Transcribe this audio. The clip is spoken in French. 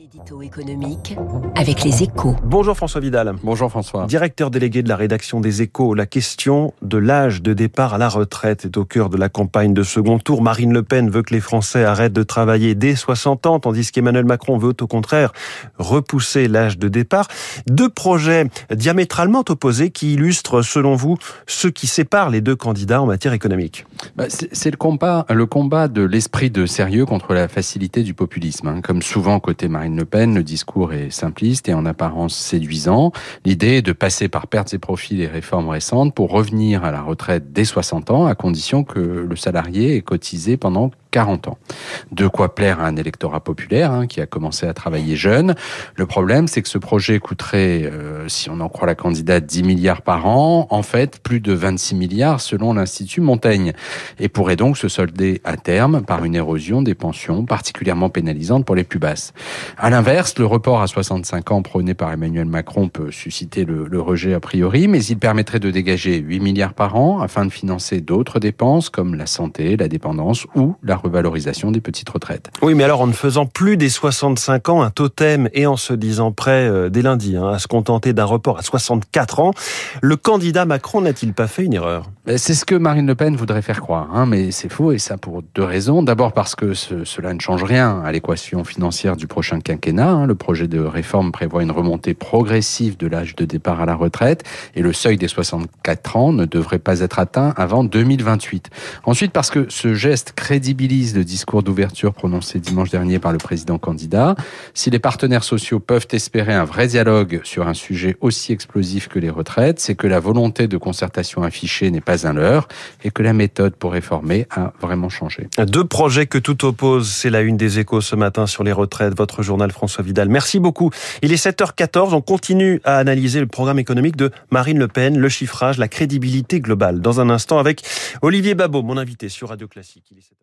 L'édito économique avec les échos. Bonjour François Vidal. Bonjour François. Directeur délégué de la rédaction des échos, la question de l'âge de départ à la retraite est au cœur de la campagne de second tour. Marine Le Pen veut que les Français arrêtent de travailler dès 60 ans, tandis qu'Emmanuel Macron veut au contraire repousser l'âge de départ. Deux projets diamétralement opposés qui illustrent, selon vous, ce qui sépare les deux candidats en matière économique. Bah, c'est le combat, le combat de l'esprit de sérieux contre la facilité du populisme. Hein. Comme souvent côté Marine Le discours est simpliste et en apparence séduisant. L'idée est de passer par pertes et profits les réformes récentes pour revenir à la retraite dès 60 ans, à condition que le salarié ait cotisé pendant 40 ans. De quoi plaire à un électorat populaire hein, qui a commencé à travailler jeune. Le problème, c'est que ce projet coûterait, euh, si on en croit la candidate, 10 milliards par an. En fait, plus de 26 milliards selon l'Institut Montaigne. Et pourrait donc se solder à terme par une érosion des pensions particulièrement pénalisante pour les plus basses. À l'inverse, le report à 65 ans prôné par Emmanuel Macron peut susciter le, le rejet a priori, mais il permettrait de dégager 8 milliards par an afin de financer d'autres dépenses comme la santé, la dépendance ou la revalorisation des petites retraites. Oui, mais alors en ne faisant plus des 65 ans un totem et en se disant prêt euh, dès lundi hein, à se contenter d'un report à 64 ans, le candidat Macron n'a-t-il pas fait une erreur? C'est ce que Marine Le Pen voudrait faire croire, hein, mais c'est faux et ça pour deux raisons. D'abord parce que ce, cela ne change rien à l'équation financière du prochain quinquennat. Hein. Le projet de réforme prévoit une remontée progressive de l'âge de départ à la retraite et le seuil des 64 ans ne devrait pas être atteint avant 2028. Ensuite parce que ce geste crédibilise le discours d'ouverture prononcé dimanche dernier par le président candidat. Si les partenaires sociaux peuvent espérer un vrai dialogue sur un sujet aussi explosif que les retraites, c'est que la volonté de concertation affichée n'est pas un leurre et que la méthode pour réformer a vraiment changé. Deux projets que tout oppose, c'est la une des échos ce matin sur les retraites, votre journal François Vidal. Merci beaucoup. Il est 7h14, on continue à analyser le programme économique de Marine Le Pen, le chiffrage, la crédibilité globale. Dans un instant avec Olivier Babot, mon invité sur Radio Classique. Il est 7h.